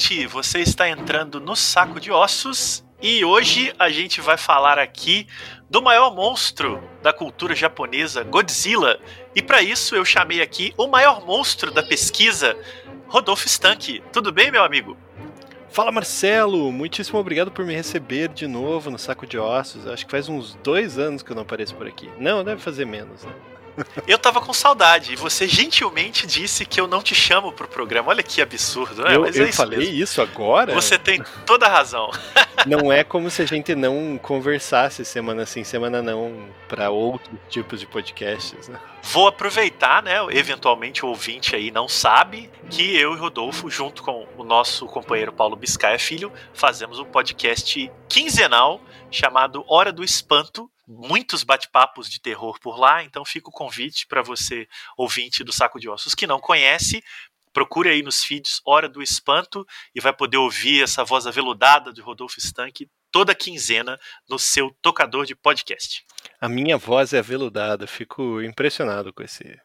ouvinte, você está entrando no Saco de Ossos e hoje a gente vai falar aqui do maior monstro da cultura japonesa, Godzilla. E para isso eu chamei aqui o maior monstro da pesquisa, Rodolfo Stank. Tudo bem, meu amigo? Fala Marcelo, muitíssimo obrigado por me receber de novo no Saco de Ossos. Acho que faz uns dois anos que eu não apareço por aqui. Não, deve fazer menos, né? Eu tava com saudade e você gentilmente disse que eu não te chamo pro programa. Olha que absurdo, né? Eu, Mas eu é isso falei mesmo. isso agora? Você tem toda a razão. Não é como se a gente não conversasse semana sim, semana não, para outros tipos de podcasts, né? Vou aproveitar, né? Eventualmente o ouvinte aí não sabe que eu e Rodolfo, junto com o nosso companheiro Paulo Biscaia Filho, fazemos um podcast quinzenal chamado Hora do Espanto. Muitos bate-papos de terror por lá, então fica o convite para você, ouvinte do Saco de Ossos, que não conhece, procure aí nos feeds Hora do Espanto e vai poder ouvir essa voz aveludada de Rodolfo Stank toda quinzena no seu tocador de podcast. A minha voz é aveludada, fico impressionado com esse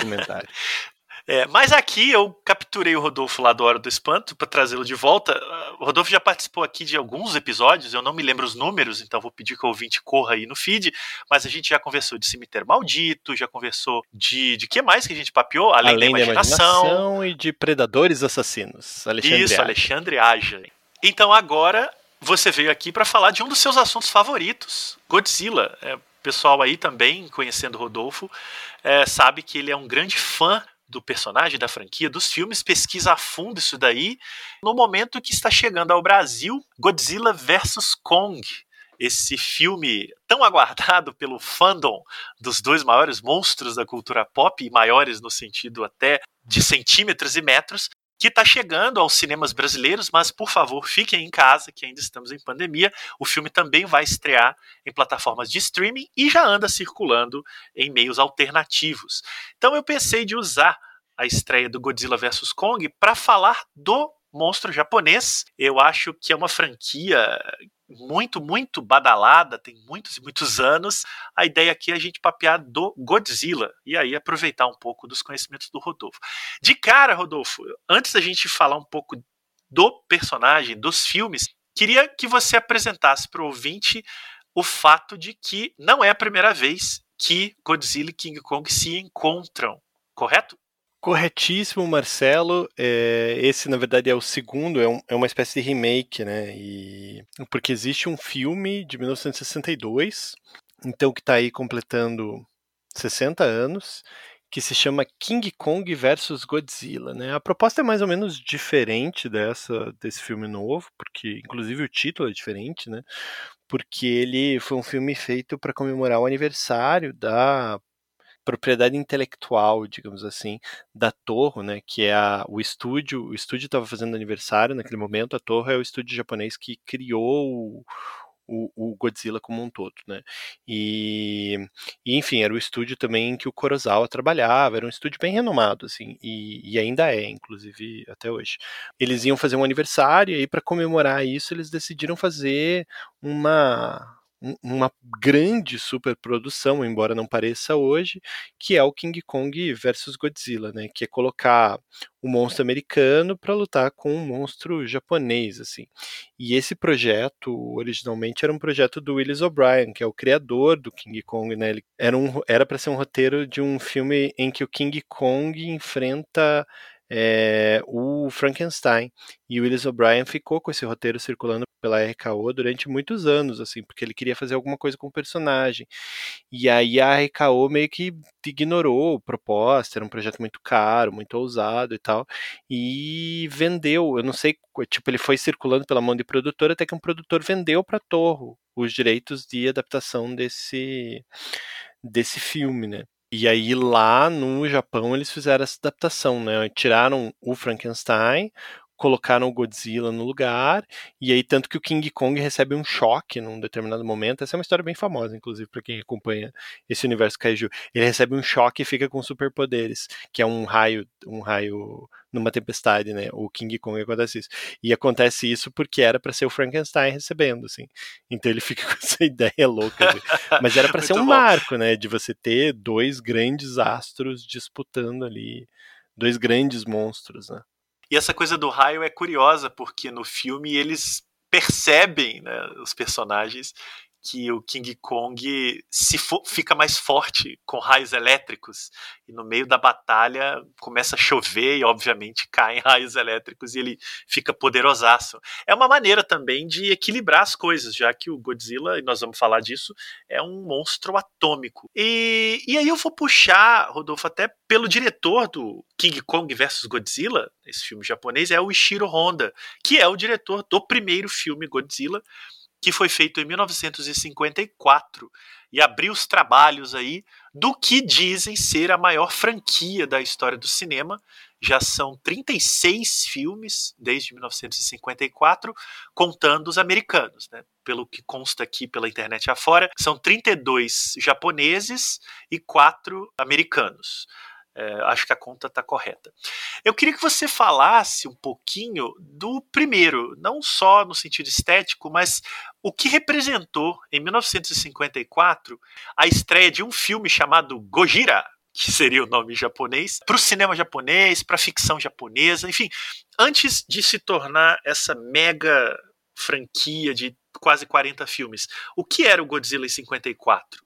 comentário. É, mas aqui eu capturei o Rodolfo lá do Hora do Espanto para trazê-lo de volta. O Rodolfo já participou aqui de alguns episódios, eu não me lembro os números, então vou pedir que o ouvinte corra aí no feed. Mas a gente já conversou de Cemitério Maldito, já conversou de. De que mais que a gente papeou? Além, Além da da imaginação. imaginação e de predadores assassinos. Alexandre Isso, Aja. Alexandre Aja. Então agora você veio aqui para falar de um dos seus assuntos favoritos, Godzilla. É, o pessoal aí também, conhecendo o Rodolfo, é, sabe que ele é um grande fã do personagem, da franquia, dos filmes, pesquisa a fundo isso daí. No momento que está chegando ao Brasil, Godzilla vs Kong. Esse filme tão aguardado pelo fandom dos dois maiores monstros da cultura pop, e maiores no sentido até de centímetros e metros, que está chegando aos cinemas brasileiros, mas por favor fiquem em casa, que ainda estamos em pandemia. O filme também vai estrear em plataformas de streaming e já anda circulando em meios alternativos. Então eu pensei de usar a estreia do Godzilla vs Kong para falar do monstro japonês. Eu acho que é uma franquia muito, muito badalada, tem muitos e muitos anos. A ideia aqui é a gente papear do Godzilla e aí aproveitar um pouco dos conhecimentos do Rodolfo. De cara, Rodolfo, antes da gente falar um pouco do personagem, dos filmes, queria que você apresentasse para o ouvinte o fato de que não é a primeira vez que Godzilla e King Kong se encontram, correto? Corretíssimo, Marcelo. É, esse, na verdade, é o segundo, é, um- é uma espécie de remake, né? E, porque existe um filme de 1962, então que está aí completando 60 anos, que se chama King Kong versus Godzilla, né? A proposta é mais ou menos diferente dessa desse filme novo, porque inclusive o título é diferente, né? Porque ele foi um filme feito para comemorar o aniversário da propriedade intelectual, digamos assim, da Torre, né, que é a, o estúdio, o estúdio estava fazendo aniversário naquele momento, a Torre é o estúdio japonês que criou o, o, o Godzilla como um todo, né, e, e, enfim, era o estúdio também que o Kurosawa trabalhava, era um estúdio bem renomado, assim, e, e ainda é, inclusive, até hoje. Eles iam fazer um aniversário, e para comemorar isso, eles decidiram fazer uma um- uma grande superprodução, embora não pareça hoje, que é o King Kong versus Godzilla, né? Que é colocar o monstro americano para lutar com um monstro japonês, assim. E esse projeto originalmente era um projeto do Willis O'Brien, que é o criador do King Kong, né? Ele era um era para ser um roteiro de um filme em que o King Kong enfrenta é, o Frankenstein. E o Willis O'Brien ficou com esse roteiro circulando pela RKO durante muitos anos, assim, porque ele queria fazer alguma coisa com o personagem. E aí a RKO meio que ignorou a proposta, era um projeto muito caro, muito ousado e tal, e vendeu, eu não sei, tipo, ele foi circulando pela mão de produtor até que um produtor vendeu para Torro os direitos de adaptação desse desse filme, né? E aí lá no Japão eles fizeram essa adaptação, né? Tiraram o Frankenstein, colocaram o Godzilla no lugar, e aí tanto que o King Kong recebe um choque num determinado momento. Essa é uma história bem famosa, inclusive, para quem acompanha esse universo kaiju. Ele recebe um choque e fica com superpoderes, que é um raio, um raio numa tempestade, né? O King Kong acontece isso. E acontece isso porque era para ser o Frankenstein recebendo, assim. Então ele fica com essa ideia louca. Assim. Mas era para ser um bom. marco, né? De você ter dois grandes astros disputando ali, dois grandes monstros, né? E essa coisa do raio é curiosa, porque no filme eles percebem, né, os personagens, que o King Kong se fica mais forte com raios elétricos e no meio da batalha começa a chover e obviamente caem raios elétricos e ele fica poderosaço. É uma maneira também de equilibrar as coisas, já que o Godzilla, e nós vamos falar disso, é um monstro atômico. E, e aí eu vou puxar, Rodolfo, até pelo diretor do King Kong vs Godzilla, esse filme japonês, é o Ishiro Honda, que é o diretor do primeiro filme Godzilla que foi feito em 1954 e abriu os trabalhos aí do que dizem ser a maior franquia da história do cinema. Já são 36 filmes desde 1954, contando os americanos, né? Pelo que consta aqui pela internet afora, são 32 japoneses e 4 americanos. É, acho que a conta está correta. Eu queria que você falasse um pouquinho do primeiro, não só no sentido estético, mas o que representou em 1954 a estreia de um filme chamado Gojira, que seria o nome japonês, para o cinema japonês, para a ficção japonesa, enfim, antes de se tornar essa mega franquia de quase 40 filmes. O que era o Godzilla em 54?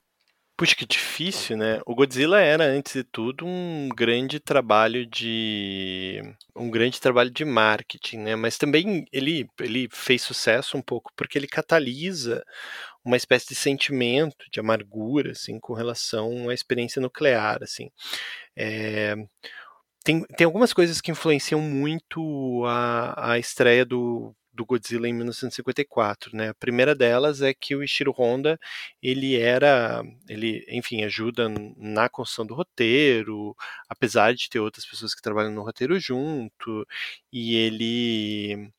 Puxa, que difícil, né? O Godzilla era, antes de tudo, um grande trabalho de. um grande trabalho de marketing, né? Mas também ele, ele fez sucesso um pouco porque ele catalisa uma espécie de sentimento de amargura, assim, com relação à experiência nuclear, assim. É, tem, tem algumas coisas que influenciam muito a, a estreia do, do Godzilla em 1954, né? A primeira delas é que o Ishiro Honda, ele era, ele, enfim, ajuda na construção do roteiro, apesar de ter outras pessoas que trabalham no roteiro junto, e ele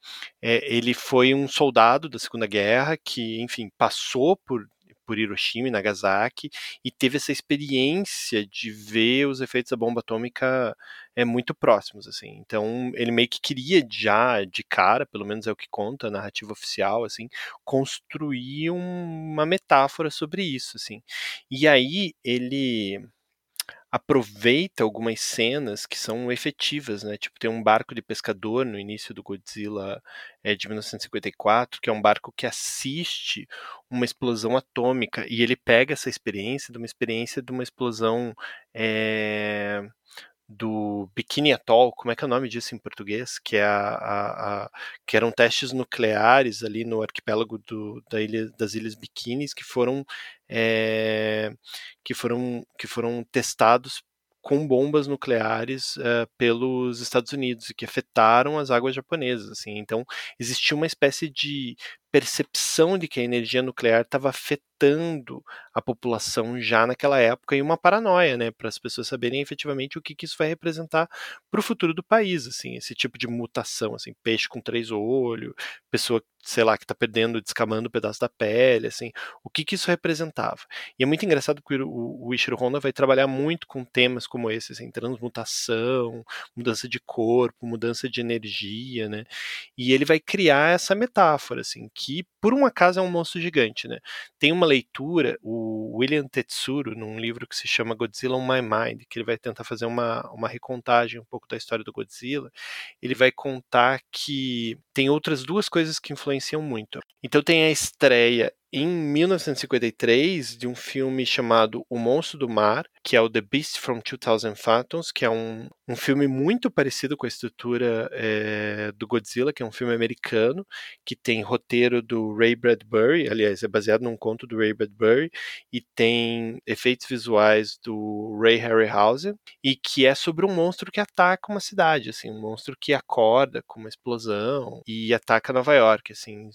é, ele foi um soldado da Segunda Guerra que, enfim, passou por por Hiroshima e Nagasaki e teve essa experiência de ver os efeitos da bomba atômica é muito próximos assim. Então ele meio que queria já de cara, pelo menos é o que conta a narrativa oficial assim, construir uma metáfora sobre isso assim. E aí ele aproveita algumas cenas que são efetivas, né? Tipo, tem um barco de pescador no início do Godzilla é, de 1954, que é um barco que assiste uma explosão atômica e ele pega essa experiência de uma experiência de uma explosão é, do Bikini Atoll, como é que é o nome disso em português? Que, é a, a, a que eram testes nucleares ali no arquipélago do, da ilha, das Ilhas Bikinis que foram, é, que foram que foram testados com bombas nucleares uh, pelos Estados Unidos e que afetaram as águas japonesas. Assim. Então, existia uma espécie de percepção de que a energia nuclear estava afetando a população já naquela época e uma paranoia, né, para as pessoas saberem efetivamente o que, que isso vai representar para o futuro do país, assim, esse tipo de mutação, assim, peixe com três olhos, pessoa, sei lá, que está perdendo, descamando um pedaço da pele, assim, o que, que isso representava. E é muito engraçado que o, o Ishiro Honda vai trabalhar muito com temas como esse, assim, transmutação, mudança de corpo, mudança de energia, né, e ele vai criar essa metáfora, assim, que que por um acaso é um monstro gigante, né? Tem uma leitura, o William Tetsuro, num livro que se chama Godzilla on My Mind, que ele vai tentar fazer uma, uma recontagem um pouco da história do Godzilla, ele vai contar que tem outras duas coisas que influenciam muito. Então tem a estreia em 1953 de um filme chamado O Monstro do Mar, que é o The Beast from 2000 Fathoms, que é um, um filme muito parecido com a estrutura é, do Godzilla, que é um filme americano, que tem roteiro do Ray Bradbury, aliás, é baseado num conto do Ray Bradbury, e tem efeitos visuais do Ray Harryhausen, e que é sobre um monstro que ataca uma cidade, assim, um monstro que acorda com uma explosão e ataca Nova York, assim,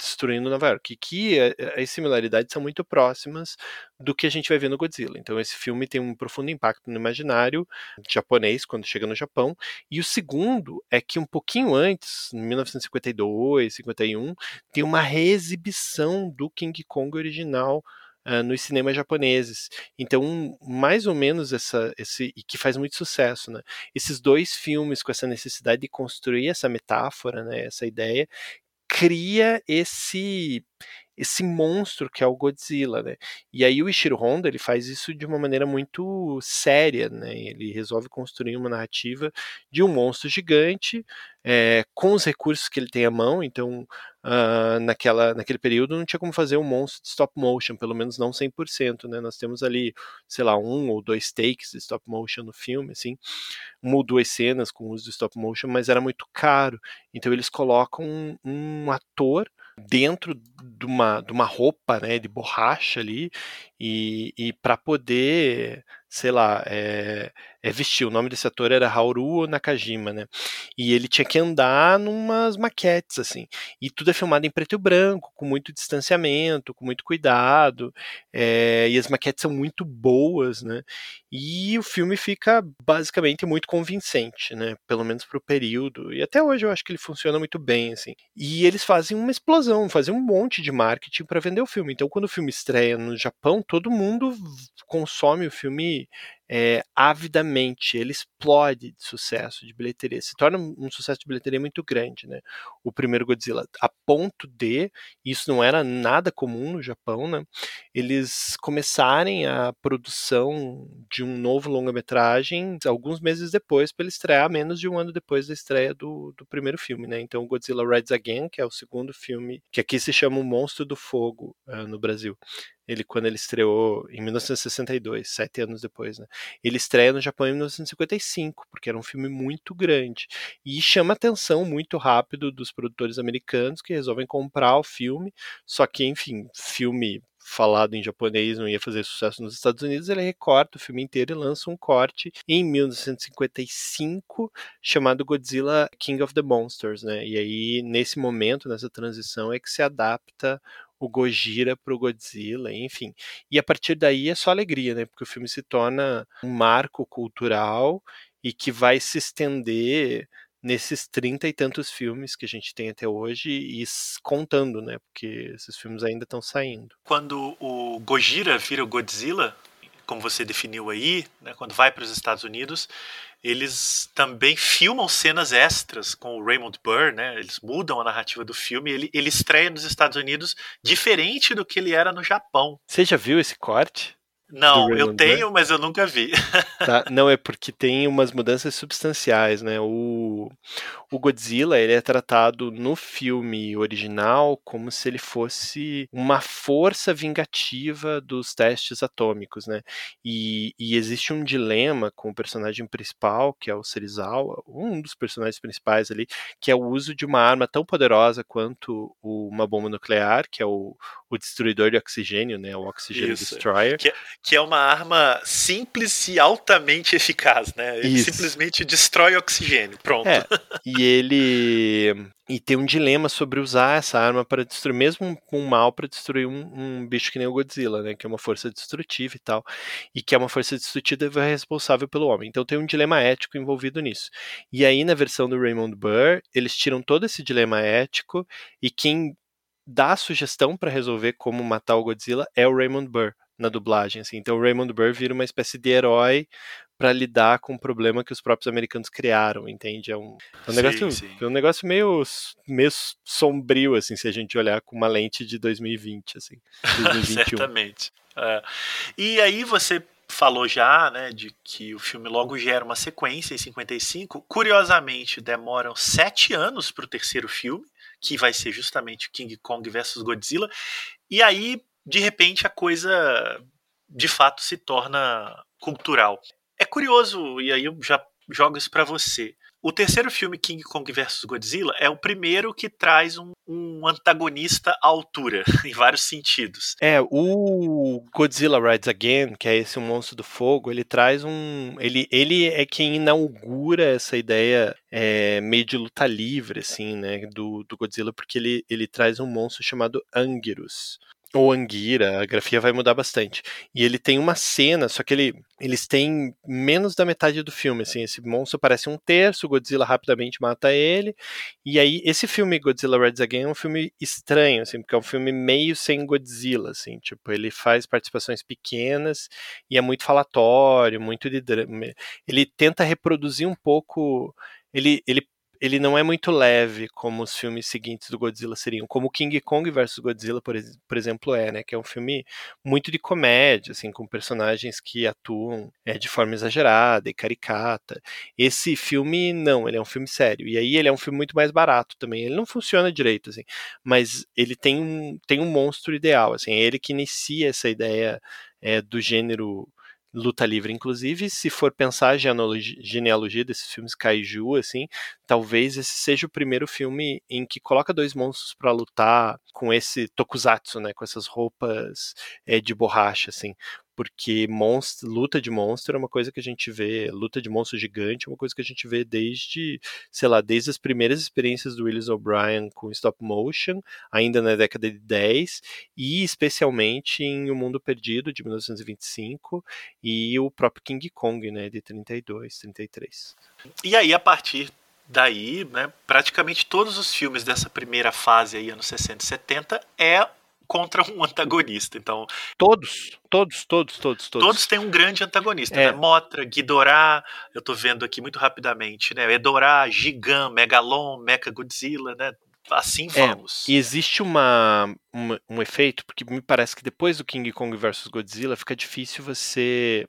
destruindo Nova York, que eh, eh, as similaridades são muito próximas do que a gente vai ver no Godzilla. Então esse filme tem um profundo impacto no imaginário japonês quando chega no Japão. E o segundo é que um pouquinho antes, em 1952, 51, tem uma reexibição do King Kong original Uh, nos cinemas japoneses. Então, mais ou menos essa, esse e que faz muito sucesso, né? Esses dois filmes com essa necessidade de construir essa metáfora, né? Essa ideia cria esse esse monstro que é o Godzilla, né? E aí o Ishiro Honda ele faz isso de uma maneira muito séria, né? Ele resolve construir uma narrativa de um monstro gigante é, com os recursos que ele tem à mão, então uh, naquela, naquele período não tinha como fazer um monstro de stop motion, pelo menos não 100%, né? Nós temos ali, sei lá, um ou dois takes de stop motion no filme, assim, uma ou duas cenas com uso de stop motion, mas era muito caro, então eles colocam um, um ator dentro de uma, de uma roupa né, de borracha ali e, e para poder sei lá, é, é vestir. O nome desse ator era Hauru Nakajima, né? E ele tinha que andar numas maquetes, assim. E tudo é filmado em preto e branco, com muito distanciamento, com muito cuidado. É, e as maquetes são muito boas, né? E o filme fica basicamente muito convincente, né? Pelo menos pro período. E até hoje eu acho que ele funciona muito bem, assim. E eles fazem uma explosão, fazem um monte de marketing para vender o filme. Então, quando o filme estreia no Japão, todo mundo consome o filme é, avidamente, ele explode de sucesso de bilheteria, se torna um sucesso de bilheteria muito grande, né? O primeiro Godzilla, a ponto de, isso não era nada comum no Japão, né? Eles começarem a produção de um novo longa-metragem alguns meses depois, para ele estrear menos de um ano depois da estreia do, do primeiro filme, né? Então, Godzilla Rides Again, que é o segundo filme, que aqui se chama O Monstro do Fogo uh, no Brasil ele quando ele estreou em 1962, sete anos depois, né? Ele estreia no Japão em 1955, porque era um filme muito grande e chama atenção muito rápido dos produtores americanos que resolvem comprar o filme. Só que, enfim, filme falado em japonês não ia fazer sucesso nos Estados Unidos, ele recorta o filme inteiro e lança um corte em 1955 chamado Godzilla King of the Monsters, né? E aí nesse momento, nessa transição é que se adapta o Gojira pro Godzilla, enfim. E a partir daí é só alegria, né? Porque o filme se torna um marco cultural e que vai se estender nesses trinta e tantos filmes que a gente tem até hoje e contando, né? Porque esses filmes ainda estão saindo. Quando o Gojira vira o Godzilla, como você definiu aí, né, quando vai para os Estados Unidos, eles também filmam cenas extras com o Raymond Burr, né? Eles mudam a narrativa do filme. Ele, ele estreia nos Estados Unidos diferente do que ele era no Japão. Você já viu esse corte? Não, eu tenho, mas eu nunca vi. Tá? Não, é porque tem umas mudanças substanciais, né? O, o Godzilla, ele é tratado no filme original como se ele fosse uma força vingativa dos testes atômicos, né? E, e existe um dilema com o personagem principal, que é o Serizawa, um dos personagens principais ali, que é o uso de uma arma tão poderosa quanto uma bomba nuclear, que é o, o destruidor de oxigênio, né? O Oxygen Isso. Destroyer. Que, é, que é uma arma simples e altamente eficaz, né? Ele Isso. simplesmente destrói oxigênio. Pronto. É, e ele. E tem um dilema sobre usar essa arma para destruir, mesmo um mal, para destruir um, um, bicho que nem o Godzilla, né? Que é uma força destrutiva e tal. E que é uma força destrutiva responsável pelo homem. Então tem um dilema ético envolvido nisso. E aí, na versão do Raymond Burr, eles tiram todo esse dilema ético e quem dá a sugestão para resolver como matar o Godzilla é o Raymond Burr na dublagem, assim. Então o Raymond Burr vira uma espécie de herói para lidar com o problema que os próprios americanos criaram, entende? É um, é um sim, negócio, sim. É um negócio meio, meio sombrio, assim, se a gente olhar com uma lente de 2020, assim, 2021. Certamente. É. E aí você falou já, né, de que o filme logo gera uma sequência em 55. Curiosamente, demoram sete anos para o terceiro filme, que vai ser justamente King Kong versus Godzilla. E aí de repente a coisa de fato se torna cultural. É curioso, e aí eu já jogo isso para você. O terceiro filme, King Kong vs Godzilla, é o primeiro que traz um, um, antagonista à altura, em vários sentidos. É, o Godzilla Rides Again, que é esse monstro do fogo, ele traz um. Ele, ele é quem inaugura essa ideia é, meio de luta livre, assim, né, do, do Godzilla, porque ele, ele traz um monstro chamado Anguirus ou Anguira, a grafia vai mudar bastante. E ele tem uma cena, só que ele, eles têm menos da metade do filme, assim, esse monstro parece um terço, Godzilla rapidamente mata ele, e aí esse filme Godzilla Rides Again é um filme estranho, assim, porque é um filme meio sem Godzilla, assim, tipo, ele faz participações pequenas e é muito falatório, muito de drama. Ele tenta reproduzir um pouco, ele, ele ele não é muito leve como os filmes seguintes do Godzilla seriam, como King Kong vs Godzilla, por, por, exemplo, é, né? Que é um filme muito de comédia, assim, com personagens que atuam é, de forma exagerada e caricata. Esse filme, não, ele é um filme sério. E aí ele é um filme muito mais barato também. Ele não funciona direito, assim, mas ele tem um, tem um monstro ideal, assim, é ele que inicia essa ideia é, do gênero luta livre. Inclusive, se for pensar a genealogia, desses filmes kaiju, assim, talvez esse seja o primeiro filme em que coloca dois monstros para lutar com esse tokusatsu, né, com essas roupas é, de borracha, assim porque monstro, luta de monstro é uma coisa que a gente vê, luta de monstro gigante é uma coisa que a gente vê desde, sei lá, desde as primeiras experiências do Willis O'Brien com stop motion, ainda na década de 10, e especialmente em O Mundo Perdido, de 1925, e o próprio King Kong, né, de 32, 33. E aí, a partir daí, né, praticamente todos os filmes dessa primeira fase aí, anos 60 e 70, é contra um antagonista. Então todos, todos, todos, todos, todos. Todos têm um grande antagonista, é. né? Motra, Ghidorah, eu tô vendo aqui muito rapidamente, né? Edorah, Gigan, Megalon, Mecha Godzilla, né? Assim é, vamos. É, e existe uma, uma, um efeito, porque me parece que depois do King Kong versus Godzilla fica difícil você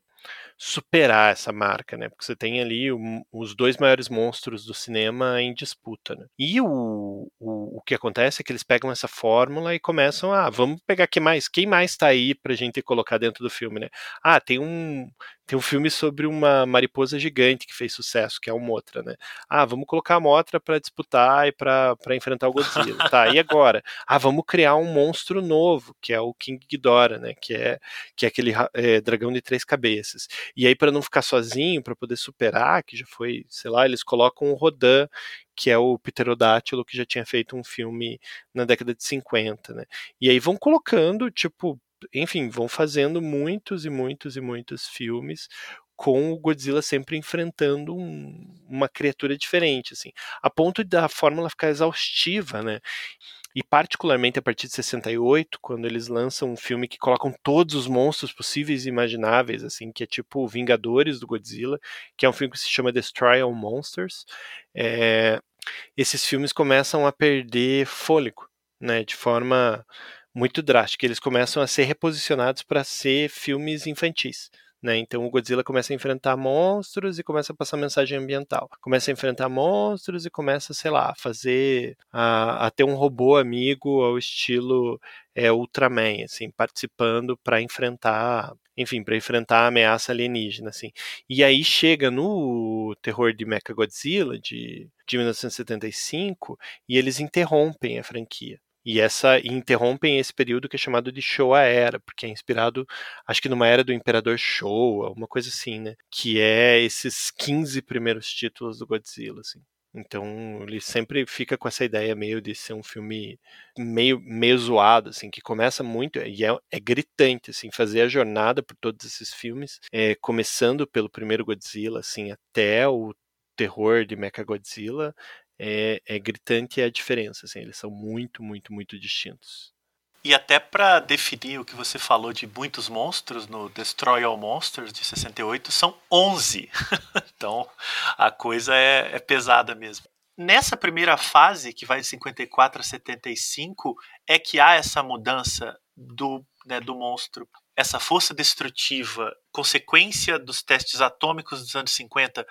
superar essa marca, né? Porque você tem ali o, os dois maiores monstros do cinema em disputa, né? E o, o, o, que acontece é que eles pegam essa fórmula e começam a, ah, vamos pegar quem mais, quem mais tá aí pra gente colocar dentro do filme, né? Ah, tem um tem um filme sobre uma mariposa gigante que fez sucesso, que é o Motra, né? Ah, vamos colocar a Motra para disputar e para enfrentar o Godzilla. tá, e agora? Ah, vamos criar um monstro novo, que é o King Ghidorah, né? Que é, que é aquele é, dragão de três cabeças. E aí, para não ficar sozinho, para poder superar, que já foi, sei lá, eles colocam o Rodan, que é o Pterodátilo, que já tinha feito um filme na década de 50, né? E aí vão colocando, tipo, enfim, vão fazendo muitos e muitos e muitos filmes com o Godzilla sempre enfrentando um, uma criatura diferente, assim, a ponto da fórmula ficar exaustiva, né? E particularmente a partir de 68, quando eles lançam um filme que colocam todos os monstros possíveis e imagináveis, assim, que é tipo Vingadores do Godzilla, que é um filme que se chama Destroy All Monsters, é, esses filmes começam a perder fôlego, né? De forma muito drástica. Eles começam a ser reposicionados para ser filmes infantis. Né? Então o Godzilla começa a enfrentar monstros e começa a passar mensagem ambiental. Começa a enfrentar monstros e começa, sei lá, a fazer a, a ter um robô amigo ao estilo é, Ultraman, assim, participando para enfrentar, enfim, para enfrentar a ameaça alienígena, assim. E aí chega no terror de Mechagodzilla de, de 1975 e eles interrompem a franquia. E essa e interrompem esse período que é chamado de Showa Era, porque é inspirado, acho que numa era do Imperador Showa, uma coisa assim, né? Que é esses 15 primeiros títulos do Godzilla, assim. Então ele sempre fica com essa ideia meio de ser um filme meio, meio zoado, assim, que começa muito e é, é gritante, assim, fazer a jornada por todos esses filmes, é, começando pelo primeiro Godzilla, assim, até o terror de Mechagodzilla, é, é gritante a diferença. Assim, eles são muito, muito, muito distintos. E até para definir o que você falou de muitos monstros no Destroy All Monsters de 68, são 11. então a coisa é, é, pesada mesmo. Nessa primeira fase, que vai de 54 a 75, é que há essa mudança do, né, do monstro. Essa força destrutiva, consequência dos testes atômicos dos anos 50,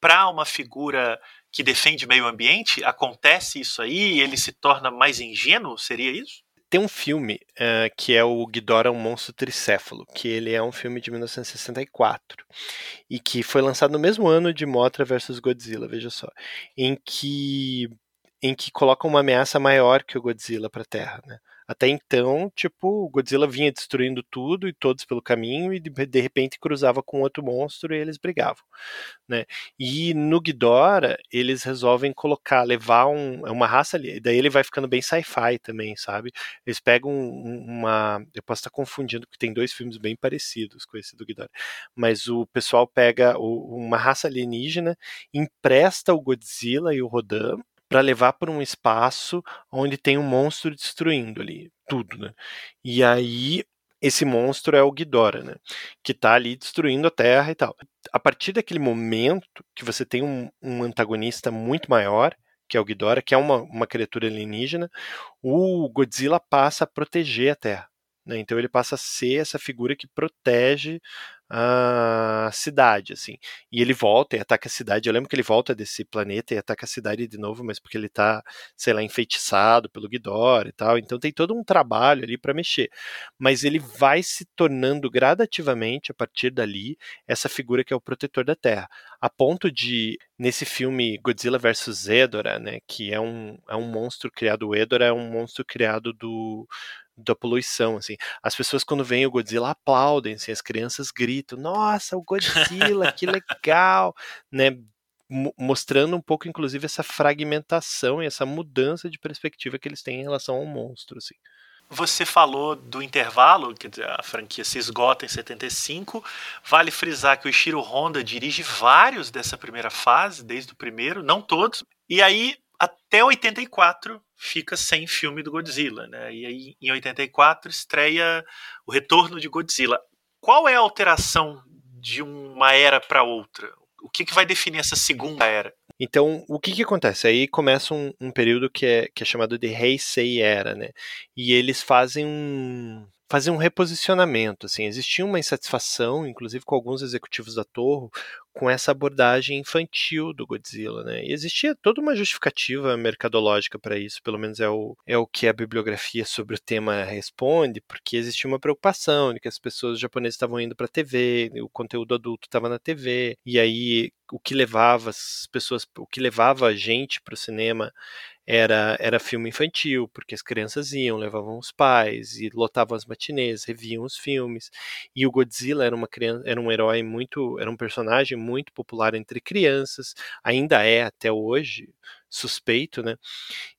para uma figura que defende meio ambiente? Acontece isso aí? Ele se torna mais ingênuo? Seria isso? Tem um filme uh, que é o Ghidorah, um monstro tricéfalo, que ele é um filme de 1964 e que foi lançado no mesmo ano de Mothra vs Godzilla, veja só, em que em que coloca uma ameaça maior que o Godzilla para a Terra, né? Até então, tipo, o Godzilla vinha destruindo tudo e todos pelo caminho e de, de repente cruzava com outro monstro e eles brigavam, né? E no Ghidorah, eles resolvem colocar, levar um, é uma raça ali, daí ele vai ficando bem sci-fi também, sabe? Eles pegam uma, eu posso estar confundindo porque tem dois filmes bem parecidos com esse do Ghidorah, mas o pessoal pega o, uma raça alienígena, empresta o Godzilla e o Rodan para levar para um espaço onde tem um monstro destruindo ali tudo, né? E aí esse monstro é o Ghidorah, né? Que está ali destruindo a Terra e tal. A partir daquele momento que você tem um, um antagonista muito maior, que é o Ghidorah, que é uma, uma criatura alienígena, o Godzilla passa a proteger a Terra. Né? Então ele passa a ser essa figura que protege a cidade, assim. E ele volta e ataca a cidade. Eu lembro que ele volta desse planeta e ataca a cidade de novo, mas porque ele tá, sei lá, enfeitiçado pelo Ghidorah e tal. Então tem todo um trabalho ali para mexer. Mas ele vai se tornando gradativamente, a partir dali, essa figura que é o protetor da Terra. A ponto de, nesse filme Godzilla vs. Hedorah, né, que é um, é um monstro criado, o Hedorah é um monstro criado do da poluição, assim. As pessoas quando veem o Godzilla aplaudem, assim, as crianças gritam, nossa, o Godzilla, que legal, né? mostrando um pouco, inclusive, essa fragmentação e essa mudança de perspectiva que eles têm em relação ao monstro, assim. Você falou do intervalo, que a franquia se esgota em 75. Vale frisar que o Ishiro Honda dirige vários dessa primeira fase, desde o primeiro, não todos. E aí, até 84, fica sem filme do Godzilla, né? E aí em 84 estreia o Retorno de Godzilla. Qual é a alteração de uma era para outra? O que, que vai definir essa segunda era? Então, o que, que acontece? Aí começa um, um período que é, que é chamado de Heisei Era, né? E eles fazem um, fazer um reposicionamento, assim, existia uma insatisfação, inclusive com alguns executivos da Torre, com essa abordagem infantil do Godzilla, né? E existia toda uma justificativa mercadológica para isso, pelo menos é o, é o que a bibliografia sobre o tema responde, porque existia uma preocupação de que as pessoas japonesas estavam indo para a TV, o conteúdo adulto estava na TV, e aí o que levava as pessoas, o que levava a gente para o cinema era, era filme infantil, porque as crianças iam, levavam os pais e lotavam as matinês, reviam os filmes. E o Godzilla era uma criança, era um herói muito, era um personagem muito popular entre crianças, ainda é até hoje suspeito, né?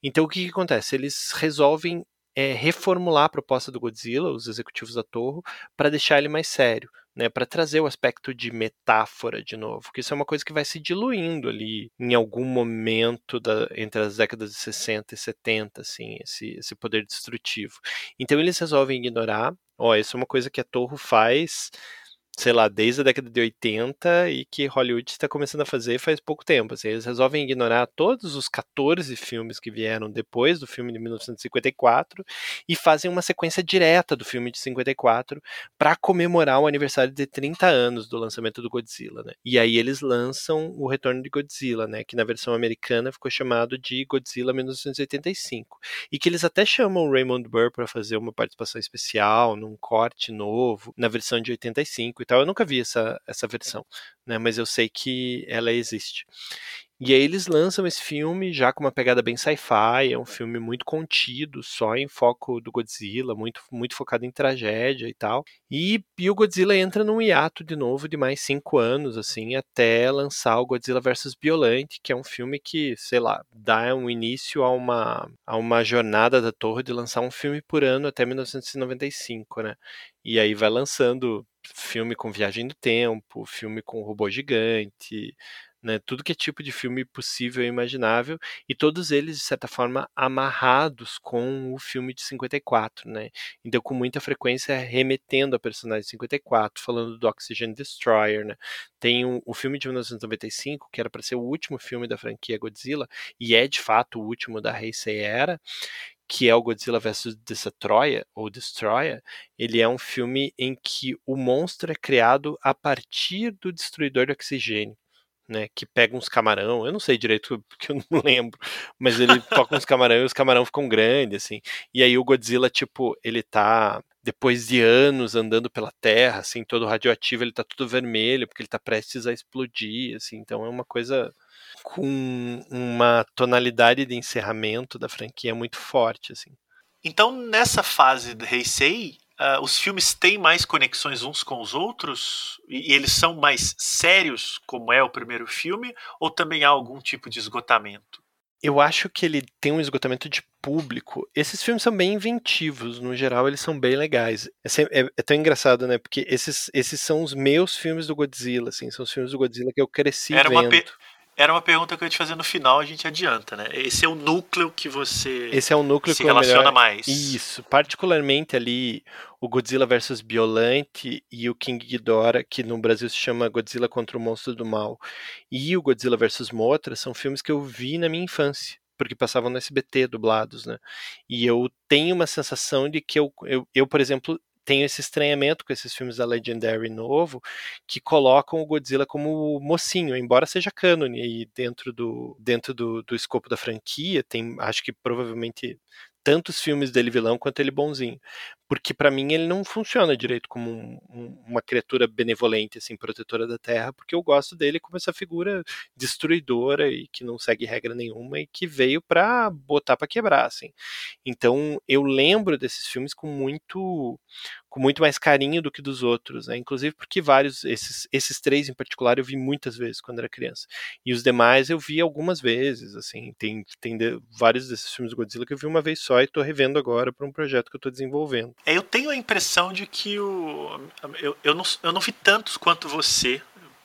Então o que, que acontece? Eles resolvem é, reformular a proposta do Godzilla, os executivos da Torre, para deixar ele mais sério né, para trazer o aspecto de metáfora de novo, que isso é uma coisa que vai se diluindo ali em algum momento da, entre as décadas de 60 e 70, assim, esse, esse poder destrutivo. Então eles resolvem ignorar, ó, isso é uma coisa que a Torre faz sei lá, desde a década de 80 e que Hollywood está começando a fazer faz pouco tempo. Assim, eles resolvem ignorar todos os 14 filmes que vieram depois do filme de 1954 e fazem uma sequência direta do filme de 54 para comemorar o aniversário de 30 anos do lançamento do Godzilla, né? E aí eles lançam o Retorno de Godzilla, né, que na versão americana ficou chamado de Godzilla 1985. E que eles até chamam o Raymond Burr para fazer uma participação especial num corte novo na versão de 85 tal. Eu nunca vi essa, essa versão, né? Mas eu sei que ela existe. E aí eles lançam esse filme já com uma pegada bem sci-fi, é um filme muito contido, só em foco do Godzilla, muito, muito focado em tragédia e tal. E, e o Godzilla entra num hiato de novo de mais cinco anos, assim, até lançar o Godzilla vs. Biolante, que é um filme que, sei lá, dá um início a uma, a uma jornada da Torre de lançar um filme por ano até 1995, né? E aí vai lançando filme com viagem no tempo, filme com robô gigante, né, tudo que é tipo de filme possível e imaginável, e todos eles, de certa forma, amarrados com o filme de 54, né? Então, com muita frequência, remetendo a personagem de 54, falando do Oxygen Destroyer, né? Tem o, o filme de 1995, que era para ser o último filme da franquia Godzilla, e é de fato o último da Heisei Era, que é o Godzilla vs Destroyer, ou Destroyer, ele é um filme em que o monstro é criado a partir do destruidor de oxigênio né, que pega uns camarão, eu não sei direito porque eu não lembro, mas ele toca uns camarão e os camarão ficam grandes, assim. E aí o Godzilla, tipo, ele tá depois de anos andando pela Terra, assim, todo radioativo, ele tá tudo vermelho porque ele tá prestes a explodir, assim. Então é uma coisa com uma tonalidade de encerramento da franquia muito forte, assim. Então, nessa fase do Heisei, Uh, os filmes têm mais conexões uns com os outros e, e, eles são mais sérios, como é o primeiro filme, ou também há algum tipo de esgotamento? Eu acho que ele tem um esgotamento de público. Esses filmes são bem inventivos, no geral eles são bem legais. É, é, é tão engraçado, né? Porque esses, esses são os meus filmes do Godzilla, assim, são os filmes do Godzilla que eu cresci Era vendo. Uma Era uma pergunta que eu ia te fazer no final, a gente adianta, né? Esse é o núcleo que você Esse é o núcleo se que é relaciona melhor... mais. Isso, particularmente ali o Godzilla vs Biolante e o King Ghidorah, que no Brasil se chama Godzilla contra o Monstro do Mal, e o Godzilla vs Mothra são filmes que eu vi na minha infância porque passavam no SBT dublados, né? E eu tenho uma sensação de que eu, eu, eu por exemplo, tenho esse estranhamento com esses filmes da Legendary novo, que colocam o Godzilla como mocinho, embora seja cânone e dentro do dentro do, do escopo da franquia, tem, acho que provavelmente tantos filmes dele vilão quanto ele bonzinho. Porque para mim ele não funciona direito como um, um, uma criatura benevolente, assim, protetora da Terra, porque eu gosto dele como essa figura destruidora e que não segue regra nenhuma e que veio para botar para quebrar, assim. Então eu lembro desses filmes com muito com muito mais carinho do que dos outros, né? Inclusive porque vários, esses, esses três em particular, eu vi muitas vezes quando era criança. E os demais eu vi algumas vezes, assim, tem, tem de, vários desses filmes do Godzilla que eu vi uma vez só e tô revendo agora para um projeto que eu tô desenvolvendo. É, eu tenho a impressão de que o. Eu, eu, não, eu não vi tantos quanto você,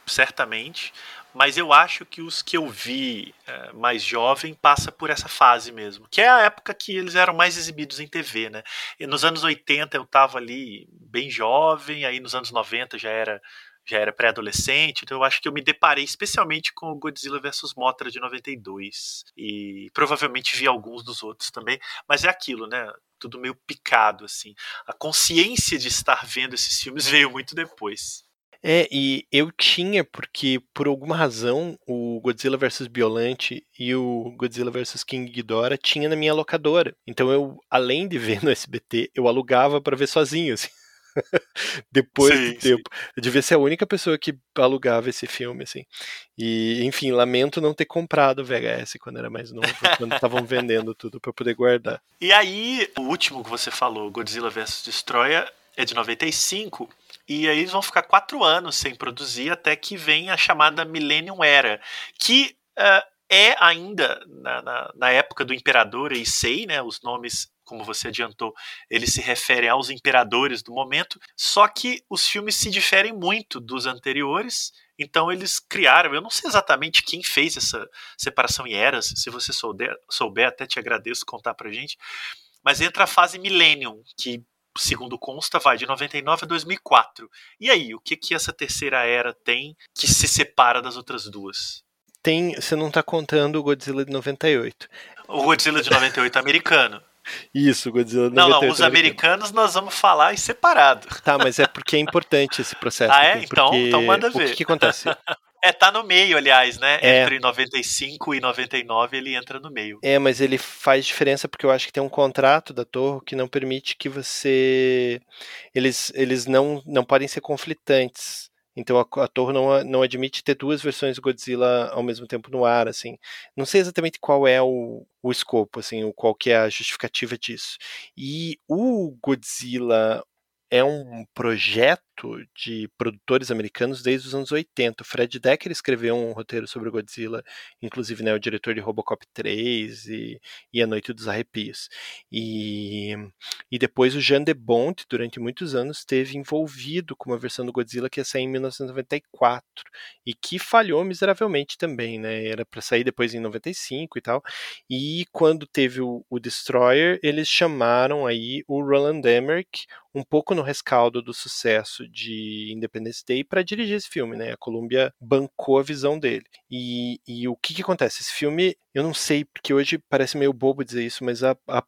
certamente, mas eu acho que os que eu vi é, mais jovem passa por essa fase mesmo, que é a época que eles eram mais exibidos em TV, né? E nos anos 80 eu tava ali bem jovem, aí nos anos 90 já era já era pré-adolescente, então eu acho que eu me deparei especialmente com o Godzilla vs Mothra de 92 e provavelmente vi alguns dos outros também, mas é aquilo, né? Tudo meio picado assim. A consciência de estar vendo esses filmes veio muito depois. É, e eu tinha, porque por alguma razão o Godzilla vs Biolante e o Godzilla vs King Ghidorah tinha na minha locadora. Então eu, além de ver no SBT, eu alugava para ver sozinho, assim. Depois sim, do tempo. Sim. Eu devia ser a única pessoa que alugava esse filme, assim. E, enfim, lamento não ter comprado o VHS quando era mais novo, quando estavam vendendo tudo para poder guardar. E aí, o último que você falou, Godzilla vs Destroyer, é de 95 e aí eles vão ficar quatro anos sem produzir até que vem a chamada Millennium Era, que uh, é ainda na, na, na, época do imperador Eisei, né, os nomes, como você adiantou, eles se referem aos imperadores do momento, só que os filmes se diferem muito dos anteriores, então eles criaram, eu não sei exatamente quem fez essa separação em eras, se você souber, souber até te agradeço contar pra gente, mas entra a fase Millennium, que segundo consta, vai de 99 a 2004. E aí, o que que essa terceira era tem que se separa das outras duas? Tem, você não está contando o Godzilla de 98. O Godzilla de 98 americano. Isso, Godzilla de 98. Não, não, os americanos nós vamos falar em separado. Tá, mas é porque é importante esse processo. Ah, é? Então, então manda ver. O que, que acontece? É, tá no meio, aliás, né? É. Entre 95 e 99 ele entra no meio. É, mas ele faz diferença porque eu acho que tem um contrato da Torre que não permite que você. Eles, eles não, não podem ser conflitantes. Então a, a Torre não, não admite ter duas versões do Godzilla ao mesmo tempo no ar, assim. Não sei exatamente qual é o, o escopo, assim, o, qual que é a justificativa disso. E o Godzilla é um projeto de produtores americanos desde os anos 80. O Fred Decker escreveu um roteiro sobre o Godzilla, inclusive né, o diretor de Robocop 3 e, e A Noite dos Arrepios. E, e depois o Jean de Bont, durante muitos anos, esteve envolvido com uma versão do Godzilla que ia sair em 1994 e que falhou miseravelmente também, né? Era para sair depois em 95 e tal. E quando teve o, o Destroyer, eles chamaram aí o Roland Emmerich, um pouco no rescaldo do sucesso de Independence Day para dirigir esse filme, né? A Columbia bancou a visão dele. E, e o que, que acontece? Esse filme, eu não sei, porque hoje parece meio bobo dizer isso, mas a, a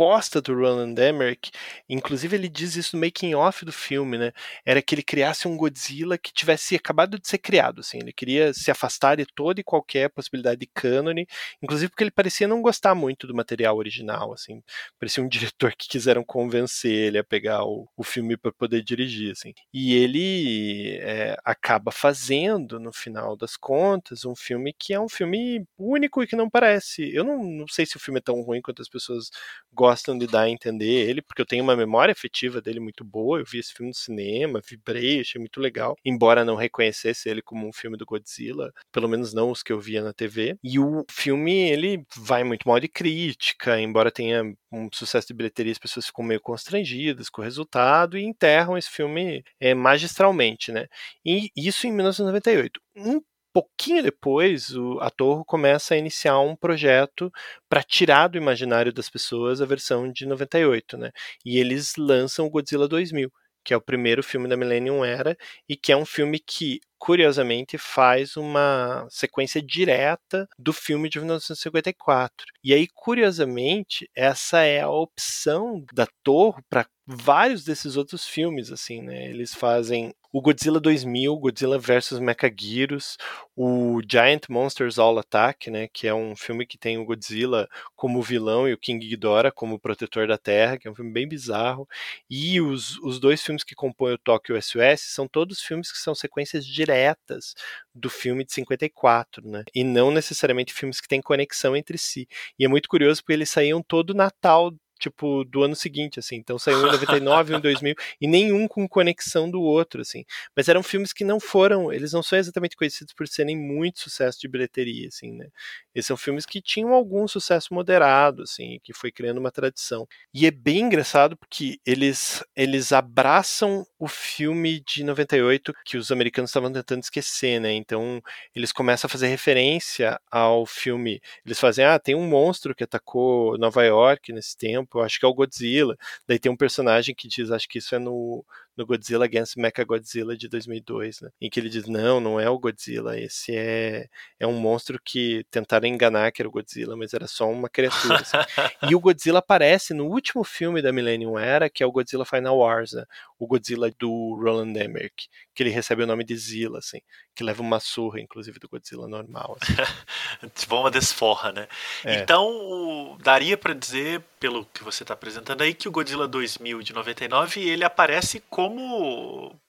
proposta do Roland Emmerich, inclusive ele diz isso no making off do filme, né? Era que ele criasse um Godzilla que tivesse acabado de ser criado, assim. Ele queria se afastar de toda e qualquer possibilidade de cânone, inclusive porque ele parecia não gostar muito do material original, assim. Parecia um diretor que quiseram convencer ele a pegar o, o filme para poder dirigir, assim. E ele é, acaba fazendo, no final das contas, um filme que é um filme único e que não parece. Eu não, não sei se o filme é tão ruim quanto as pessoas gostam de dar a entender ele, porque eu tenho uma memória afetiva dele muito boa. Eu vi esse filme no cinema, vibrei, achei muito legal, embora não reconhecesse ele como um filme do Godzilla, pelo menos não os que eu via na TV. E o filme, ele vai muito mal de crítica, embora tenha um sucesso de bilheteria, as pessoas ficam meio constrangidas com o resultado e enterram esse filme é, magistralmente, né? E isso em 1998. Um pouquinho depois, o, a Torre começa a iniciar um projeto para tirar do imaginário das pessoas a versão de 98, né? E eles lançam o Godzilla 2000, que é o primeiro filme da Millennium Era e que é um filme que curiosamente faz uma sequência direta do filme de 1954. E aí, curiosamente, essa é a opção da Torre para vários desses outros filmes, assim, né? Eles fazem o Godzilla 2000, Godzilla vs Mechaguirus, o Giant Monsters All Attack, né, que é um filme que tem o Godzilla como vilão e o King Ghidorah como protetor da Terra, que é um filme bem bizarro, e os, os dois filmes que compõem o Tokyo SOS são todos filmes que são sequências diretas do filme de 54, né, e não necessariamente filmes que têm conexão entre si. E é muito curioso porque eles saíam todo Natal tipo, do ano seguinte, assim. Então saiu um em 99, um em 2000, e nenhum com conexão do outro, assim. Mas eram filmes que não foram, eles não são exatamente conhecidos por serem muito sucesso de bilheteria, assim, né? Esses são filmes que tinham algum sucesso moderado, assim, que foi criando uma tradição. E é bem engraçado porque eles, eles abraçam o filme de 98 que os americanos estavam tentando esquecer, né? Então eles começam a fazer referência ao filme. Eles fazem, ah, tem um monstro que atacou Nova York nesse tempo, eu acho que é o Godzilla. Daí tem um personagem que diz, acho que isso é no, no Godzilla Against Mechagodzilla de 2002, né? Em que ele diz, não, não é o Godzilla, esse é, é um monstro que tentaram enganar que era o Godzilla, mas era só uma criatura. Assim. e o Godzilla aparece no último filme da Millennium Era, que é o Godzilla Final Wars, né? O Godzilla do Roland Emmerich, que ele recebe o nome de Zilla, assim, que leva uma surra, inclusive, do Godzilla normal. Assim. tipo uma desforra, né? É. Então, daria para dizer, pelo que você está apresentando aí, que o Godzilla 2000 de 99, ele aparece como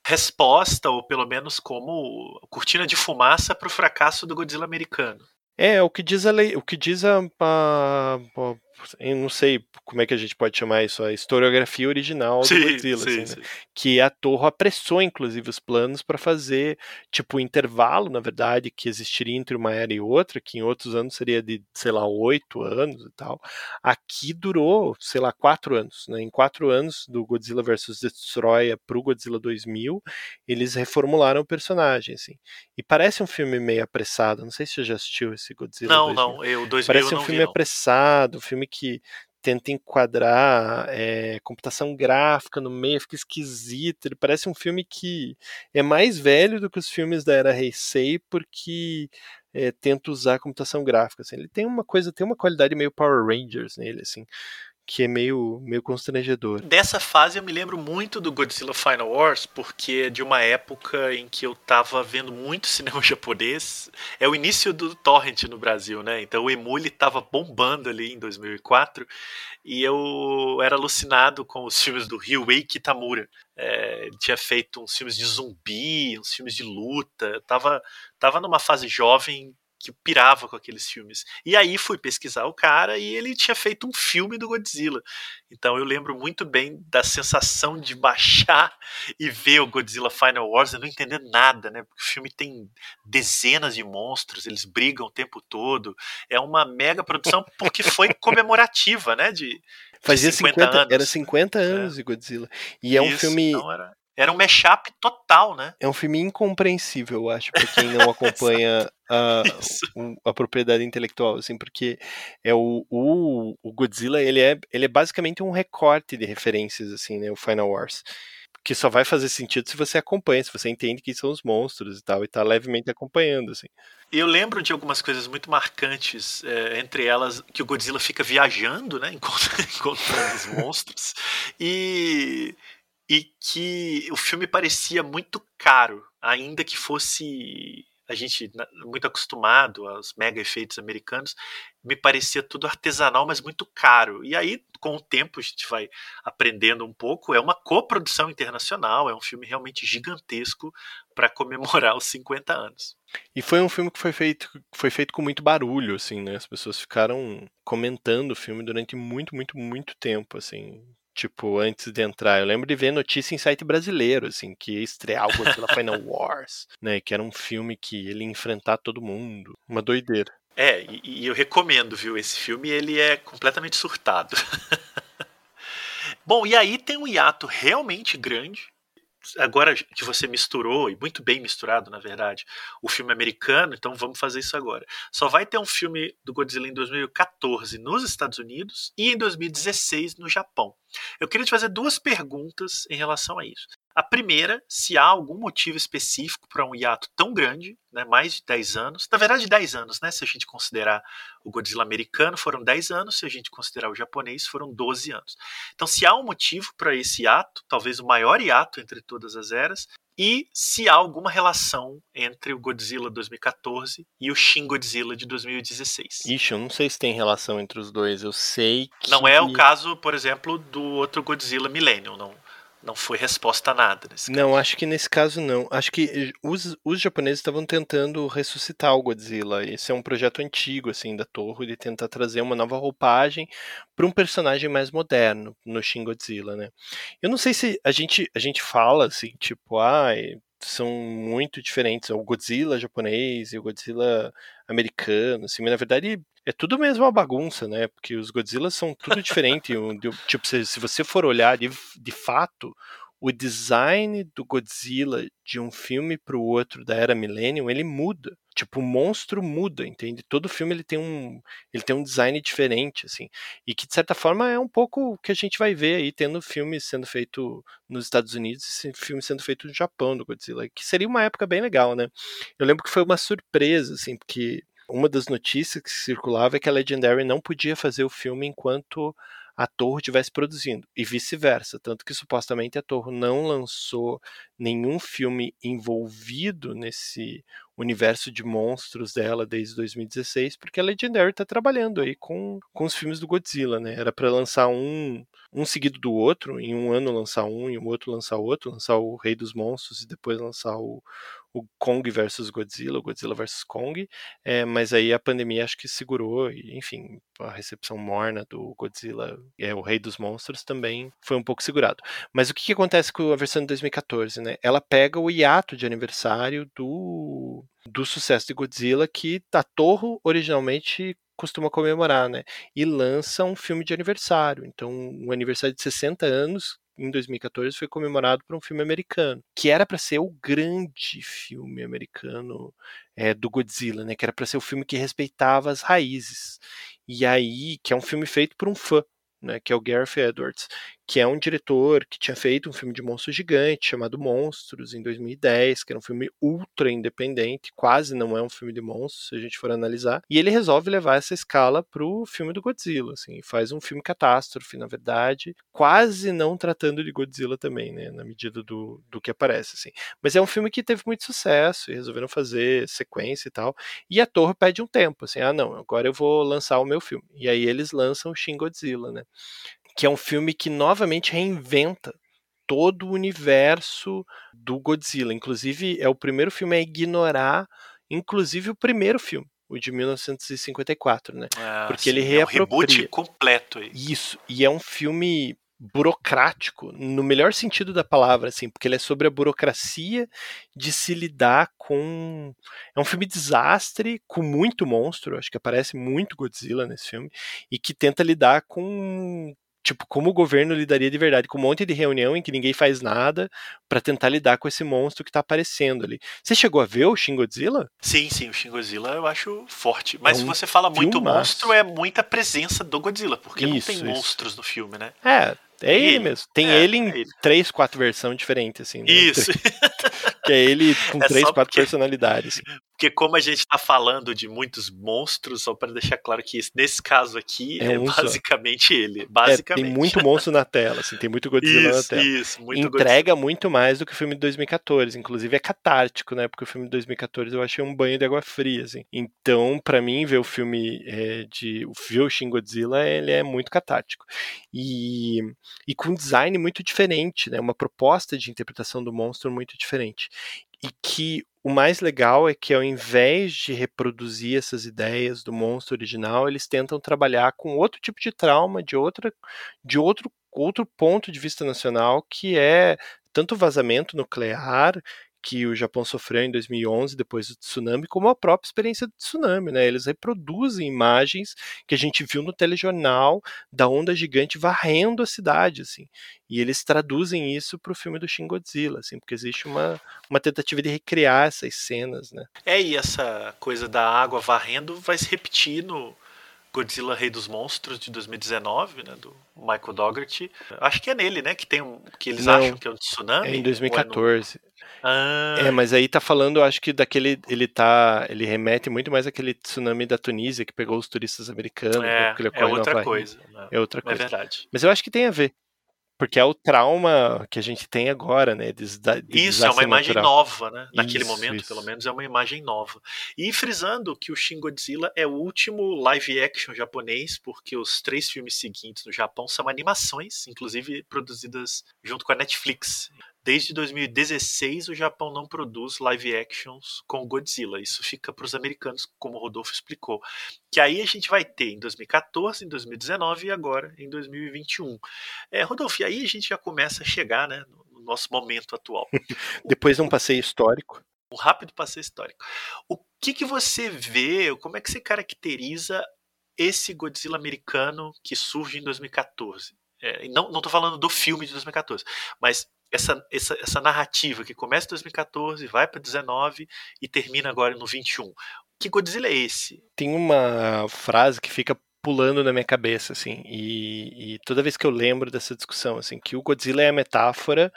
resposta, ou pelo menos como cortina de fumaça para o fracasso do Godzilla americano. É, o que diz a lei, o que diz a, a, a eu não sei como é que a gente pode chamar isso, a historiografia original sim, do Godzilla, sim, assim, né? que a Torre apressou inclusive os planos para fazer tipo o intervalo, na verdade, que existiria entre uma era e outra, que em outros anos seria de, sei lá, oito anos e tal. Aqui durou, sei lá, quatro anos, né? Em quatro anos do Godzilla vs Destroyer para o Godzilla 2000, eles reformularam o personagem, assim. E parece um filme meio apressado. Não sei se você já assistiu esse Godzilla. Não, 2000. não. Eu 2000 parece um filme vi, apressado, um filme que tenta enquadrar é, computação gráfica no meio, fica esquisito. Ele parece um filme que é mais velho do que os filmes da era Heisei, porque é, tenta usar computação gráfica. Assim. Ele tem uma coisa, tem uma qualidade meio Power Rangers nele, assim que é meio, meio constrangedor. Dessa fase eu me lembro muito do Godzilla Final Wars, porque é de uma época em que eu tava vendo muito cinema japonês. É o início do torrent no Brasil, né? Então o Emule tava bombando ali em 2004 e eu era alucinado com os filmes do Ryuei Kitamura. É, ele tinha feito uns filmes de zumbi, uns filmes de luta. Eu tava, tava numa fase jovem que pirava com aqueles filmes. E aí fui pesquisar o cara e ele tinha feito um filme do Godzilla. Então eu lembro muito bem da sensação de baixar e ver o Godzilla Final Wars e não entender nada, né? Porque o filme tem dezenas de monstros, eles brigam o tempo todo. É uma mega produção porque foi comemorativa, né? De, Fazia 50, 50 anos. Era 50 anos é. de Godzilla. E é Isso, um filme. Então era... Era um mashup total, né? É um filme incompreensível, eu acho, para quem não acompanha a, a propriedade intelectual, assim, porque é o, o, o, Godzilla, ele é, ele é basicamente um recorte de referências, assim, né, o Final Wars, que só vai fazer sentido se você acompanha, se você entende quem são os monstros e tal, e tá levemente acompanhando, assim. Eu lembro de algumas coisas muito marcantes, é, entre elas que o Godzilla fica viajando, né, encontrando os monstros, e e que o filme parecia muito caro, ainda que fosse a gente muito acostumado aos mega efeitos americanos, me parecia tudo artesanal, mas muito caro. E aí, com o tempo, a gente vai aprendendo um pouco. É uma coprodução internacional, é um filme realmente gigantesco para comemorar os 50 anos. E foi um filme que foi feito, foi feito com muito barulho, assim, né? As pessoas ficaram comentando o filme durante muito, muito, muito tempo, assim tipo, antes de entrar. Eu lembro de ver notícia em site brasileiro, assim, que ia estrear o Godzilla Final Wars, né? Que era um filme que ele ia enfrentar todo mundo. Uma doideira. É, e, e eu recomendo, viu? Esse filme, ele é completamente surtado. Bom, e aí tem um hiato realmente grande. Agora que você misturou, e muito bem misturado, na verdade, o filme americano, então vamos fazer isso agora. Só vai ter um filme do Godzilla em 2014 nos Estados Unidos e em 2016 no Japão. Eu queria te fazer duas perguntas em relação a isso. A primeira, se há algum motivo específico para um hiato tão grande, né, mais de 10 anos, na verdade 10 anos, né, se a gente considerar o Godzilla americano, foram 10 anos, se a gente considerar o japonês, foram 12 anos. Então, se há um motivo para esse hiato, talvez o maior hiato entre todas as eras, e se há alguma relação entre o Godzilla 2014 e o Shin Godzilla de 2016. Ixi, eu não sei se tem relação entre os dois, eu sei que... Não é o caso, por exemplo, do outro Godzilla Millennium, não, não foi resposta a nada. não, acho que nesse caso não. Acho que os, os japoneses estavam tentando ressuscitar o Godzilla. Esse é um projeto antigo, assim, da Torre, de tentar trazer uma nova roupagem para um personagem mais moderno no Shin Godzilla, né? Eu não sei se a gente, a gente fala, assim, tipo, ah, são muito diferentes. O Godzilla japonês e o Godzilla americano, assim, mas na verdade é tudo mesmo uma bagunça, né? Porque os Godzillas são tudo diferente. tipo, se, se, você for olhar de, de fato, o design do Godzilla de um filme para o outro da era Millennium, ele muda. Tipo, o monstro muda, entende? Todo filme ele tem um, ele tem um design diferente, assim. E que, de certa forma, é um pouco o que a gente vai ver aí, tendo filme sendo feito nos Estados Unidos e filme sendo feito no Japão do Godzilla. Que seria uma época bem legal, né? Eu lembro que foi uma surpresa, assim, porque uma das notícias que circulava é que a Legendary não podia fazer o filme enquanto a Torre estivesse produzindo, e vice-versa. Tanto que supostamente a Torre não lançou nenhum filme envolvido nesse universo de monstros dela desde 2016, porque a Legendary está trabalhando aí com, com os filmes do Godzilla, né? Era para lançar um, um seguido do outro, em um ano lançar um, e o outro lançar outro, lançar o Rei dos Monstros e depois lançar o, o Kong versus Godzilla, o Godzilla versus Kong, é, mas aí a pandemia acho que segurou, e enfim, a recepção morna do Godzilla, é, o Rei dos Monstros, também foi um pouco segurado. Mas o que, que acontece com a versão de 2014, né? Ela pega o hiato de aniversário do, do sucesso de Godzilla que a Torre originalmente costuma comemorar, né? E lança um filme de aniversário. Então, um aniversário de 60 anos em 2014 foi comemorado por um filme americano, que era para ser o grande filme americano é, do Godzilla, né? Que era para ser o filme que respeitava as raízes. E aí, que é um filme feito por um fã, né? Que é o Gareth Edwards, que é um diretor que tinha feito um filme de monstro gigante chamado Monstros em 2010, que era um filme ultra independente, quase não é um filme de monstros, se a gente for analisar. E ele resolve levar essa escala pro filme do Godzilla, assim, faz um filme catástrofe, na verdade, quase não tratando de Godzilla também, né, na medida do, do que aparece, assim. Mas é um filme que teve muito sucesso e resolveram fazer sequência e tal. E a Torre pede um tempo, assim, ah, não, agora eu vou lançar o meu filme. E aí eles lançam o Shin Godzilla, né? Que é um filme que novamente reinventa todo o universo do Godzilla. Inclusive, é o primeiro filme a ignorar, inclusive, o primeiro filme, o de 1954, né? Ah, Porque sim, ele reapropria. É um reboot completo. Aí. Isso, e é um filme burocrático, no melhor sentido da palavra, assim, porque ele é sobre a burocracia de se lidar com. É um filme desastre, com muito monstro, acho que aparece muito Godzilla nesse filme, e que tenta lidar com tipo, como o governo lidaria de verdade, com um monte de reunião em que ninguém faz nada para tentar lidar com esse monstro que tá aparecendo ali. Você chegou a ver o Shin Godzilla? Sim, sim, o Shin Godzilla eu acho forte. Mas é um se você fala muito monstro, é muita presença do Godzilla, porque isso, não tem isso. monstros no filme, né? É, é ele, ele mesmo. Tem é, ele em é ele. três, quatro versões diferentes, assim. Né? Isso. que é ele com é três, quatro porque, personalidades. Porque como a gente está falando de muitos monstros, só para deixar claro que nesse caso aqui é, é um basicamente só. ele. Basicamente. É, tem muito monstro na tela, assim, tem muito Godzilla isso, na tela. Isso, muito Entrega Godzilla. muito mais do que o filme de 2014. Inclusive é catártico, né? Porque o filme de 2014 eu achei um banho de água fria, assim. Então, para mim, ver o filme é, de. Ver o Shin Godzilla, ele é muito catártico. E, e com um design muito diferente, né? Uma proposta de interpretação do monstro muito diferente e que o mais legal é que ao invés de reproduzir essas ideias do monstro original, eles tentam trabalhar com outro tipo de trauma, de outra de outro outro ponto de vista nacional, que é tanto vazamento nuclear que o Japão sofreu em 2011 depois do tsunami, como a própria experiência do tsunami, né? Eles reproduzem imagens que a gente viu no telejornal da onda gigante varrendo a cidade, assim. E eles traduzem isso para o filme do Shin Godzilla, assim, porque existe uma, uma tentativa de recriar essas cenas, né? É, e essa coisa da água varrendo vai se repetir no Godzilla Rei dos Monstros de 2019, né, do Michael Dougherty. Acho que é nele, né, que tem um que eles Não, acham que é um tsunami. É em 2014. É, no... ah. é, mas aí tá falando, acho que daquele ele tá, ele remete muito mais àquele tsunami da Tunísia que pegou os turistas americanos, é, é outra coisa. Né? É outra coisa. É verdade. Mas eu acho que tem a ver. Porque é o trauma que a gente tem agora, né? De, de isso, é uma imagem natural. nova, né? Naquele isso, momento, isso. pelo menos, é uma imagem nova. E frisando que o Shin Godzilla é o último live action japonês, porque os três filmes seguintes no Japão são animações, inclusive produzidas junto com a Netflix. Desde 2016, o Japão não produz live actions com Godzilla. Isso fica para os americanos, como o Rodolfo explicou. Que aí a gente vai ter em 2014, em 2019 e agora em 2021. É, Rodolfo, e aí a gente já começa a chegar né, no nosso momento atual. Depois de um passeio histórico. Um rápido passeio histórico. O que, que você vê, como é que você caracteriza esse Godzilla americano que surge em 2014? É, não estou falando do filme de 2014, mas essa, essa, essa narrativa que começa em 2014, vai para 19 e termina agora no 21. Que Godzilla é esse? Tem uma frase que fica pulando na minha cabeça, assim, e, e, toda vez que eu lembro dessa discussão, assim, que o Godzilla é a metáfora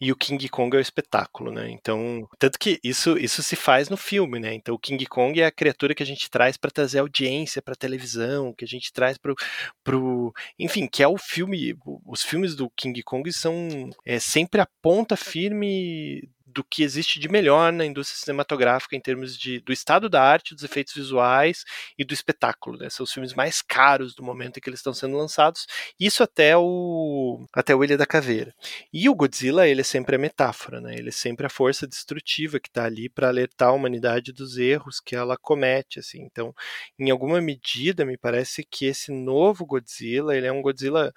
e o King Kong é o espetáculo, né? Então, tanto que isso isso se faz no filme, né? Então, o King Kong é a criatura que a gente traz para trazer audiência para televisão, que a gente traz pro, pro, enfim, que é o filme, os filmes do King Kong são é, sempre a ponta firme do que existe de melhor na indústria cinematográfica em termos de, do estado da arte, dos efeitos visuais e do espetáculo. Né? São os filmes mais caros do momento em que eles estão sendo lançados. Isso até o até o Ilha da Caveira. E o Godzilla, ele é sempre a metáfora, né? Ele é sempre a força destrutiva que está ali para alertar a humanidade dos erros que ela comete, assim. Então, em alguma medida, me parece que esse novo Godzilla, ele é um Godzilla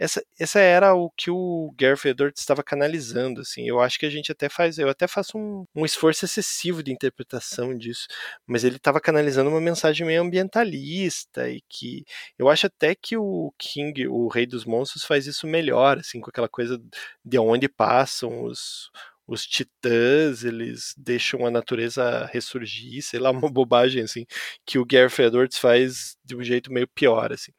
essa, essa era o que o Gareth Edwards estava canalizando, assim. Eu acho que a gente até faz, eu até faço um, um esforço excessivo de interpretação disso, mas ele estava canalizando uma mensagem meio ambientalista e que eu acho até que o King, o Rei dos Monstros, faz isso melhor, assim, com aquela coisa de onde passam os os titãs, eles deixam a natureza ressurgir, sei lá, uma bobagem assim, que o Gareth Edwards faz de um jeito meio pior, assim.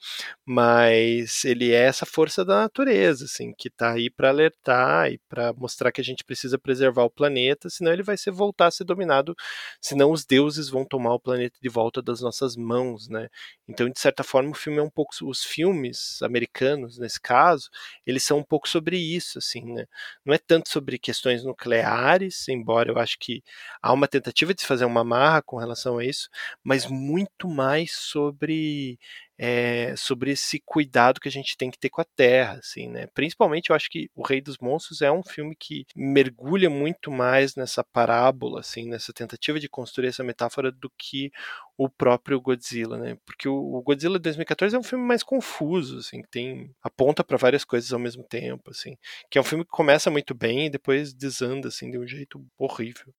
Mas ele é essa força da natureza, assim, que tá aí para alertar e para mostrar que a gente precisa preservar o planeta, senão ele vai ser voltar a ser dominado, senão os deuses vão tomar o planeta de volta das nossas mãos, né? Então, de certa forma, o filme é um pouco os filmes americanos, nesse caso, eles são um pouco sobre isso, assim, né? Não é tanto sobre questões no nucleares, embora eu acho que há uma tentativa de se fazer uma marra com relação a isso, mas muito mais sobre é, sobre esse cuidado que a gente tem que ter com a Terra, assim, né? Principalmente, eu acho que O Rei dos Monstros é um filme que mergulha muito mais nessa parábola, assim, nessa tentativa de construir essa metáfora do que o próprio Godzilla, né? Porque o, Godzilla de 2014 é um filme mais confuso, assim, tem aponta para várias coisas ao mesmo tempo, assim, que é um filme que começa muito bem e depois desanda assim de um jeito horrível.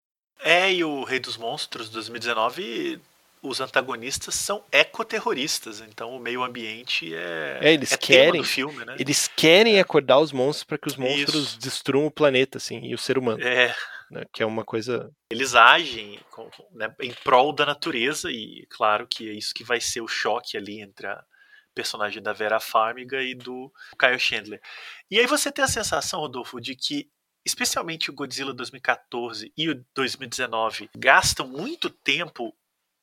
É, e o Rei dos Monstros 2019 os antagonistas são ecoterroristas, então o meio ambiente é, é eles é querem filme, né? Eles querem é. acordar os monstros para que os monstros Isso. destruam o planeta, assim, e o ser humano. É. Né, que é uma coisa. Eles agem com, né, em prol da natureza e claro que é isso que vai ser o choque ali entre a personagem da Vera Farmiga e do Kyle Chandler. E aí você tem a sensação, Rodolfo, de que especialmente o Godzilla 2014 e o 2019 gastam muito tempo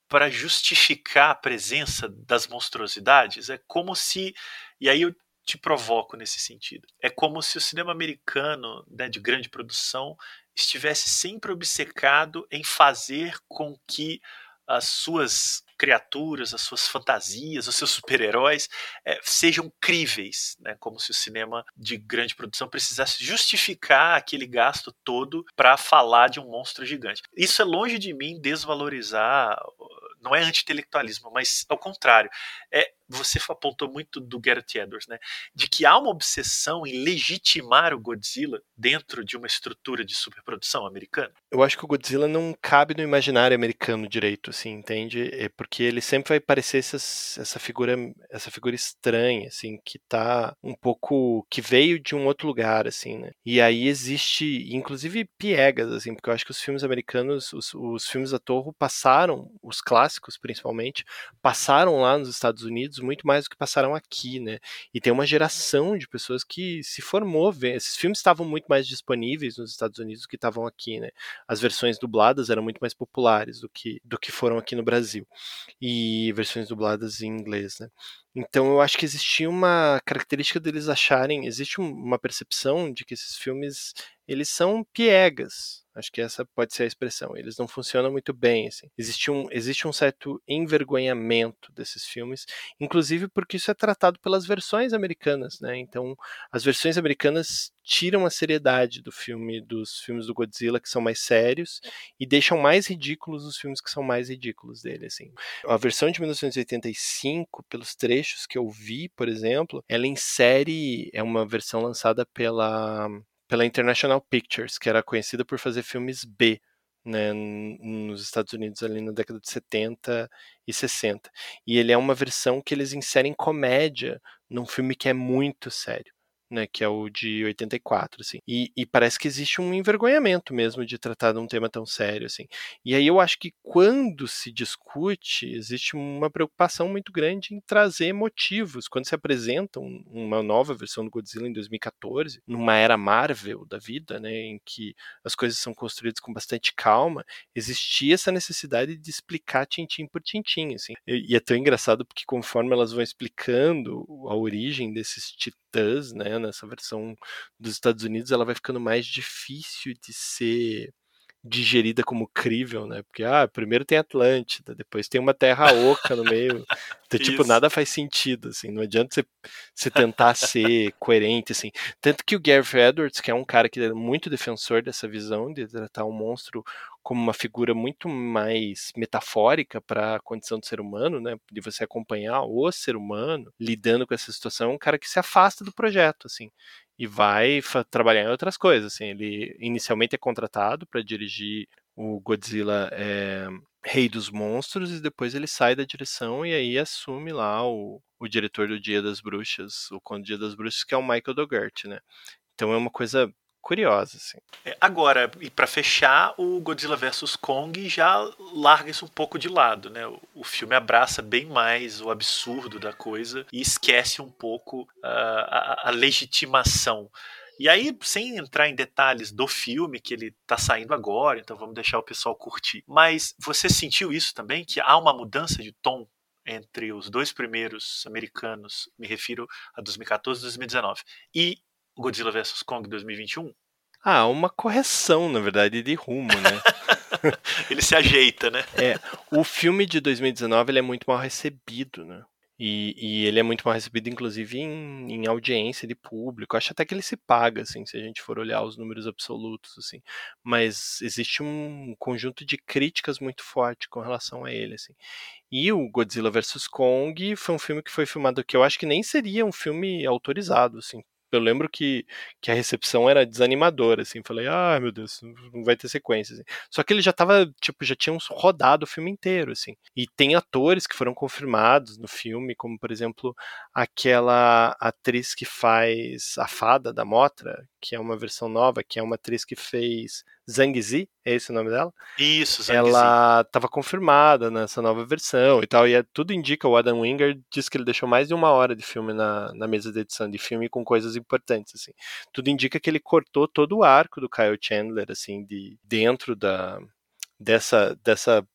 para justificar a presença das monstruosidades, é como se. E aí eu te provoco nesse sentido. É como se o cinema americano, né, de grande produção, estivesse sempre obcecado em fazer com que as suas criaturas, as suas fantasias, os seus super-heróis é, sejam críveis, né? como se o cinema de grande produção precisasse justificar aquele gasto todo para falar de um monstro gigante. Isso é longe de mim desvalorizar, não é anti-intelectualismo, mas ao contrário, é você apontou muito do Gareth Edwards, né? De que há uma obsessão em legitimar o Godzilla dentro de uma estrutura de superprodução americana. Eu acho que o Godzilla não cabe no imaginário americano direito, assim, entende? É porque ele sempre vai parecer essas, essa figura, essa figura estranha, assim, que tá um pouco que veio de um outro lugar, assim, né? E aí existe, inclusive, piegas, assim, porque eu acho que os filmes americanos, os, os filmes da Torre passaram, os clássicos principalmente, passaram lá nos Estados Unidos muito mais do que passaram aqui, né? E tem uma geração de pessoas que se formou, esses filmes estavam muito mais disponíveis nos Estados Unidos do que estavam aqui, né? As versões dubladas eram muito mais populares do que, do que foram aqui no Brasil. E versões dubladas em inglês, né? Então eu acho que existia uma característica deles acharem, existe uma percepção de que esses filmes eles são piegas. Acho que essa pode ser a expressão. Eles não funcionam muito bem, assim. Existe um, existe um certo envergonhamento desses filmes, inclusive porque isso é tratado pelas versões americanas, né? Então, as versões americanas tiram a seriedade do filme, dos filmes do Godzilla que são mais sérios e deixam mais ridículos os filmes que são mais ridículos dele, assim. A versão de 1985, pelos trechos que eu vi, por exemplo, ela insere é uma versão lançada pela pela International Pictures, que era conhecida por fazer filmes B, né, nos Estados Unidos ali na década de 70 e 60. E ele é uma versão que eles inserem comédia num filme que é muito sério né, que é o de 84, assim. E, e, parece que existe um envergonhamento mesmo de tratar de um tema tão sério, assim. E aí eu acho que quando se discute, existe uma preocupação muito grande em trazer motivos. Quando se apresenta um, uma nova versão do Godzilla em 2014, numa era Marvel da vida, né, em que as coisas são construídas com bastante calma, existia essa necessidade de explicar tintim por tintim, assim. E, e é tão engraçado porque conforme elas vão explicando a origem desses né, nessa versão dos Estados Unidos, ela vai ficando mais difícil de ser digerida como crível, né? Porque ah, primeiro tem Atlântida, depois tem uma terra oca no meio. Então, tipo, nada faz sentido, assim. Não adianta você, você tentar ser coerente, assim. Tanto que o Gareth Edwards, que é um cara que é muito defensor dessa visão de tratar o um monstro como uma figura muito mais metafórica para a condição do ser humano, né? De você acompanhar o ser humano lidando com essa situação, é um cara que se afasta do projeto, assim e vai trabalhar em outras coisas. Assim, ele inicialmente é contratado para dirigir o Godzilla é, Rei dos Monstros e depois ele sai da direção e aí assume lá o, o diretor do Dia das Bruxas, o Conde Dia das Bruxas, que é o Michael Dougherty, né? Então é uma coisa curiosa, assim. É, agora, e para fechar, o Godzilla vs Kong já larga isso um pouco de lado, né? O, filme abraça bem mais o absurdo da coisa e esquece um pouco uh, a, a, legitimação. E aí, sem entrar em detalhes do filme, que ele tá saindo agora, então vamos deixar o pessoal curtir. Mas você sentiu isso também? Que há uma mudança de tom entre os dois primeiros americanos, me refiro a 2014 e 2019, e Godzilla vs Kong 2021? Ah, uma correção, na verdade, de rumo, né? ele se ajeita, né? É, o filme de 2019 ele é muito mal recebido, né? E, e, ele é muito mal recebido, inclusive, em, em, audiência de público. Acho até que ele se paga, assim, se a gente for olhar os números absolutos, assim. Mas existe um conjunto de críticas muito forte com relação a ele, assim. E o Godzilla vs Kong foi um filme que foi filmado que eu acho que nem seria um filme autorizado, assim, eu lembro que, que a recepção era desanimadora, assim. Falei, ah, meu Deus, não vai ter sequência. Assim. Só que ele já tava, tipo, já tinham rodado o filme inteiro, assim. E tem atores que foram confirmados no filme, como, por exemplo, aquela atriz que faz a fada da Motra, que é uma versão nova, que é uma atriz que fez Zhang Zi, é esse o nome dela? Isso, Zhang Ela estava confirmada nessa nova versão e tal, e é, tudo indica, o Adam Winger diz que ele deixou mais de uma hora de filme na, na mesa de edição de filme com coisas importantes, assim. Tudo indica que ele cortou todo o arco do Kyle Chandler, assim, de dentro da dessa dessa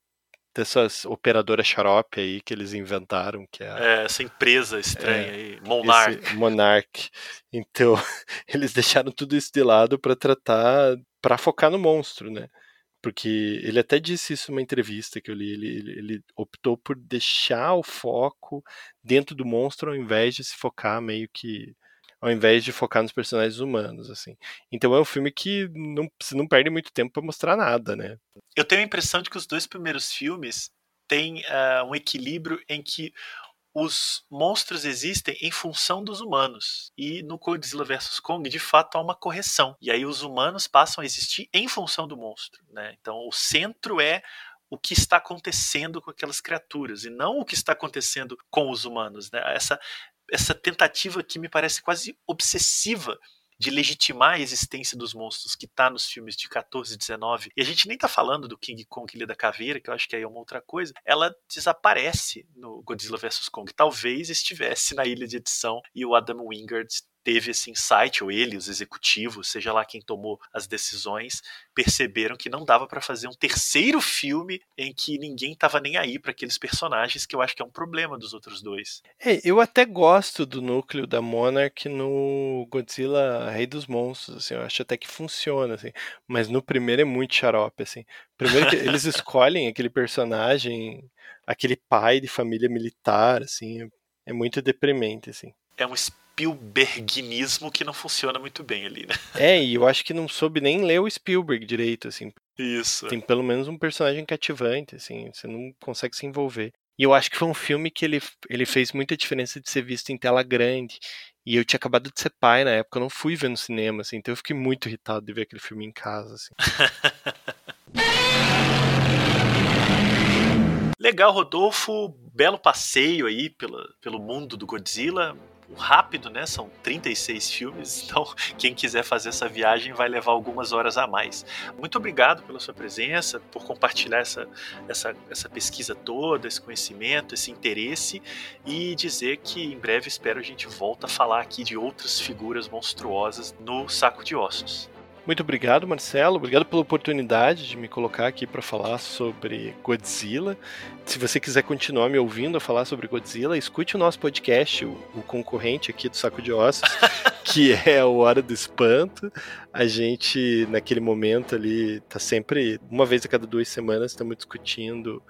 dessas operadoras xarope aí que eles inventaram, que é, a, é essa empresa estranha é, aí, Monarch. Monarch. Então, eles deixaram tudo isso de lado para tratar, para focar no monstro, né? Porque ele até disse isso numa entrevista que eu li, ele, ele, ele optou por deixar o foco dentro do monstro ao invés de se focar meio que ao invés de focar nos personagens humanos, assim. Então é um filme que não, você não perde muito tempo para mostrar nada, né? Eu tenho a impressão de que os dois primeiros filmes têm uh, um equilíbrio em que os monstros existem em função dos humanos. E no Godzilla vs Kong, de fato, há uma correção. E aí os humanos passam a existir em função do monstro. Né? Então o centro é o que está acontecendo com aquelas criaturas e não o que está acontecendo com os humanos. Né? Essa, essa tentativa que me parece quase obsessiva de legitimar a existência dos monstros que está nos filmes de 14 e 19, e a gente nem está falando do King Kong Ilha da Caveira, que eu acho que aí é uma outra coisa, ela desaparece no Godzilla vs Kong. Talvez estivesse na ilha de edição e o Adam Wingard teve esse insight, ou ele, os executivos, seja lá quem tomou as decisões, perceberam que não dava para fazer um terceiro filme em que ninguém estava nem aí para aqueles personagens, que eu acho que é um problema dos outros dois. É, eu até gosto do núcleo da Monarch no Godzilla Rei dos Monstros, assim, eu acho até que funciona, assim, mas no primeiro é muito xarope, assim. Primeiro que eles escolhem aquele personagem, aquele pai de família militar, assim, é muito deprimente, assim. É um Spielberginismo que não funciona muito bem ali, né? É, e eu acho que não soube nem ler o Spielberg direito, assim. Isso. Tem pelo menos um personagem cativante, assim, você não consegue se envolver. E eu acho que foi um filme que ele, ele fez muita diferença de ser visto em tela grande. E eu tinha acabado de ser pai na época, eu não fui ver no cinema, assim, então eu fiquei muito irritado de ver aquele filme em casa, assim. Legal, Rodolfo. Belo passeio aí pela, pelo mundo do Godzilla rápido, né? São 36 filmes, então quem quiser fazer essa viagem vai levar algumas horas a mais. Muito obrigado pela sua presença, por compartilhar essa, essa, essa pesquisa toda, esse conhecimento, esse interesse e dizer que em breve espero a gente volta a falar aqui de outras figuras monstruosas no saco de ossos. Muito obrigado, Marcelo. Obrigado pela oportunidade de me colocar aqui para falar sobre Godzilla. Se você quiser continuar me ouvindo a falar sobre Godzilla, escute o nosso podcast, o, o concorrente aqui do Saco de Ossos, que é o Hora do Espanto. A gente, naquele momento ali, tá sempre, uma vez a cada duas semanas, estamos discutindo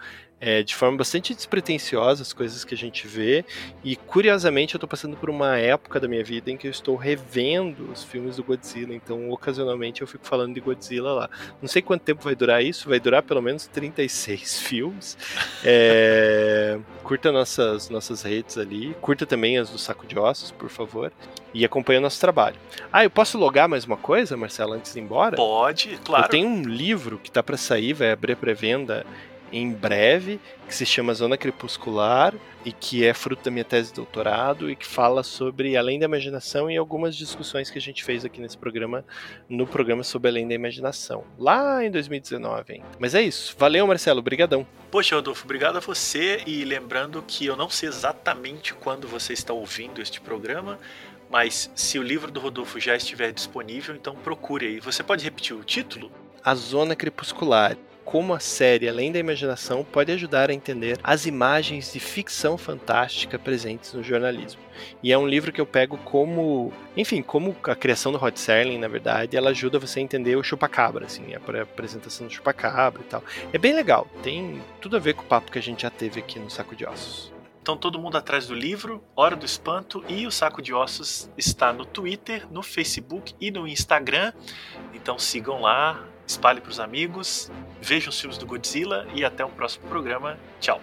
é, de forma bastante despretensiosa as coisas que a gente vê. E curiosamente eu estou passando por uma época da minha vida em que eu estou revendo os filmes do Godzilla. Então, ocasionalmente eu fico falando de Godzilla lá. Não sei quanto tempo vai durar isso, vai durar pelo menos 36 filmes. É, curta nossas, nossas redes ali. Curta também as do Saco de Ossos, por favor. E acompanha nosso trabalho. Ah, eu posso logar mais uma coisa, Marcelo, antes de ir embora? Pode, claro. Eu tenho um livro que está para sair, vai abrir pré-venda em breve, que se chama Zona Crepuscular e que é fruto da minha tese de doutorado e que fala sobre Além da Imaginação e algumas discussões que a gente fez aqui nesse programa, no programa sobre Além da Imaginação, lá em 2019 ainda. Mas é isso. Valeu, Marcelo. Obrigadão. Poxa, Rodolfo, obrigado a você e lembrando que eu não sei exatamente quando você está ouvindo este programa, mas se o livro do Rodolfo já estiver disponível, então procure aí. Você pode repetir o título? A Zona Crepuscular como a série Além da Imaginação pode ajudar a entender as imagens de ficção fantástica presentes no jornalismo. E é um livro que eu pego como, enfim, como a criação do Rod Serling, na verdade, ela ajuda você a entender o chupacabra, assim, a apresentação do chupacabra e tal. É bem legal, tem tudo a ver com o papo que a gente já teve aqui no Saco de Ossos. Então todo mundo atrás do livro, Hora do Espanto e o Saco de Ossos está no Twitter, no Facebook e no Instagram. Então sigam lá, espalhe para os amigos, vejam os filmes do Godzilla e até o próximo programa. Tchau.